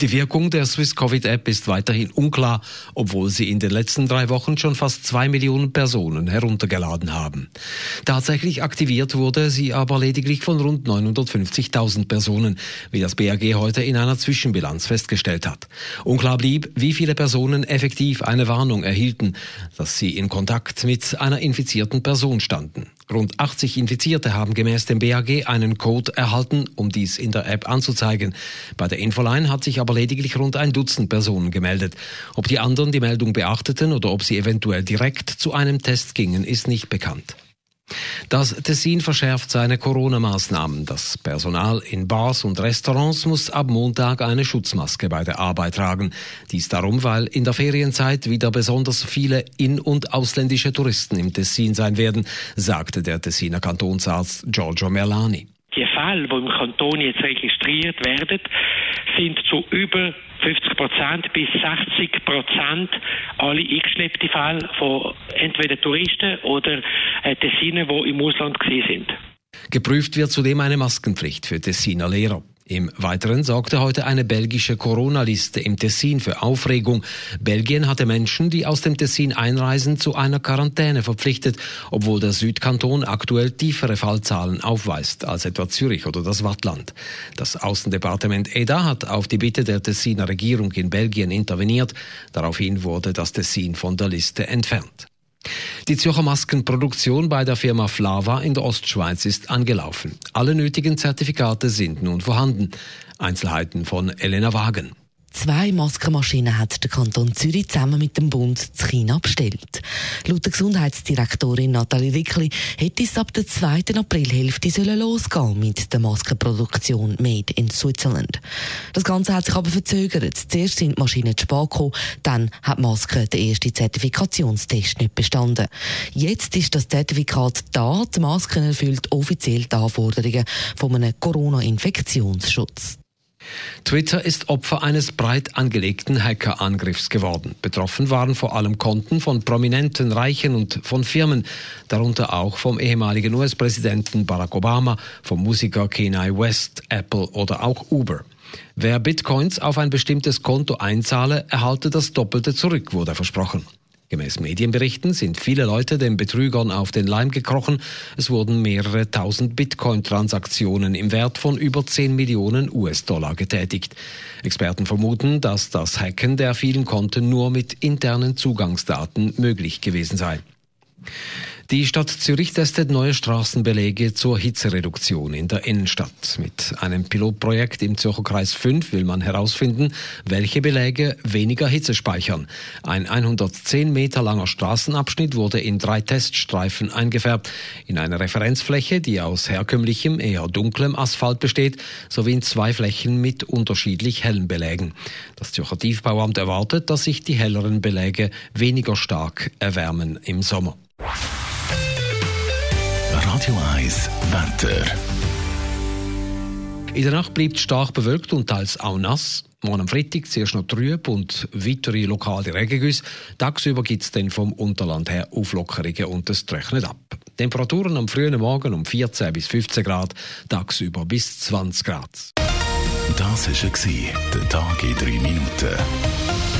Die Wirkung der Swiss Covid App ist weiterhin unklar, obwohl sie in den letzten drei Wochen schon fast zwei Millionen Personen heruntergeladen haben. Tatsächlich aktiviert wurde sie aber lediglich von rund 950.000 Personen, wie das BAG heute in einer Zwischenbilanz festgestellt hat. Unklar blieb, wie viele Personen effektiv eine Warnung erhielten, dass sie in Kontakt mit einer infizierten Person standen. Rund 80 Infizierte haben gemäß dem BAG einen Code erhalten, um dies in der App anzuzeigen. Bei der Infoline hat sich aber lediglich rund ein Dutzend Personen gemeldet. Ob die anderen die Meldung beachteten oder ob sie eventuell direkt zu einem Test gingen, ist nicht bekannt. Das Tessin verschärft seine Corona-Maßnahmen. Das Personal in Bars und Restaurants muss ab Montag eine Schutzmaske bei der Arbeit tragen. Dies darum, weil in der Ferienzeit wieder besonders viele in- und ausländische Touristen im Tessin sein werden, sagte der Tessiner Kantonsarzt Giorgio Merlani. Die Fälle, die im Kanton jetzt registriert werden, sind zu über 50 Prozent bis 60 Prozent alle eingeschleppte Fälle von entweder Touristen oder äh, Tessinen, die im Ausland gesehen sind. Geprüft wird zudem eine Maskenpflicht für Tessiner Lehrer. Im Weiteren sorgte heute eine belgische Corona-Liste im Tessin für Aufregung. Belgien hatte Menschen, die aus dem Tessin einreisen, zu einer Quarantäne verpflichtet, obwohl der Südkanton aktuell tiefere Fallzahlen aufweist als etwa Zürich oder das Wattland. Das Außendepartement EDA hat auf die Bitte der Tessiner Regierung in Belgien interveniert. Daraufhin wurde das Tessin von der Liste entfernt. Die Zürcher Maskenproduktion bei der Firma Flava in der Ostschweiz ist angelaufen. Alle nötigen Zertifikate sind nun vorhanden. Einzelheiten von Elena Wagen. Zwei Maskenmaschinen hat der Kanton Zürich zusammen mit dem Bund zu China bestellt. Laut der Gesundheitsdirektorin Nathalie Rickli hätte es ab der zweiten Aprilhälfte sollen losgehen mit der Maskenproduktion Made in Switzerland. Das Ganze hat sich aber verzögert. Zuerst sind die Maschinen zu spät gekommen, dann hat die Maske den ersten Zertifikationstest nicht bestanden. Jetzt ist das Zertifikat da, die Masken erfüllt offiziell die Anforderungen von einem Corona-Infektionsschutz. Twitter ist Opfer eines breit angelegten Hackerangriffs geworden. Betroffen waren vor allem Konten von prominenten Reichen und von Firmen, darunter auch vom ehemaligen US-Präsidenten Barack Obama, vom Musiker Kanye West, Apple oder auch Uber. Wer Bitcoins auf ein bestimmtes Konto einzahle, erhalte das Doppelte zurück, wurde versprochen. Gemäß Medienberichten sind viele Leute den Betrügern auf den Leim gekrochen. Es wurden mehrere tausend Bitcoin-Transaktionen im Wert von über 10 Millionen US-Dollar getätigt. Experten vermuten, dass das Hacken der vielen Konten nur mit internen Zugangsdaten möglich gewesen sei. Die Stadt Zürich testet neue Straßenbeläge zur Hitzereduktion in der Innenstadt. Mit einem Pilotprojekt im Zürcher Kreis 5 will man herausfinden, welche Beläge weniger Hitze speichern. Ein 110 Meter langer Straßenabschnitt wurde in drei Teststreifen eingefärbt. In einer Referenzfläche, die aus herkömmlichem, eher dunklem Asphalt besteht, sowie in zwei Flächen mit unterschiedlich hellen Belägen. Das Zürcher Tiefbauamt erwartet, dass sich die helleren Beläge weniger stark erwärmen im Sommer. Radio 1 Wetter. In der Nacht bleibt stark bewölkt und teils auch nass. Morgen am Freitag zuerst noch trüb und weitere lokale Regengüsse. Tagsüber gibt es dann vom Unterland her Auflockerungen und es trocknet ab. Temperaturen am frühen Morgen um 14 bis 15 Grad, tagsüber bis 20 Grad. Das war der Tag in 3 Minuten.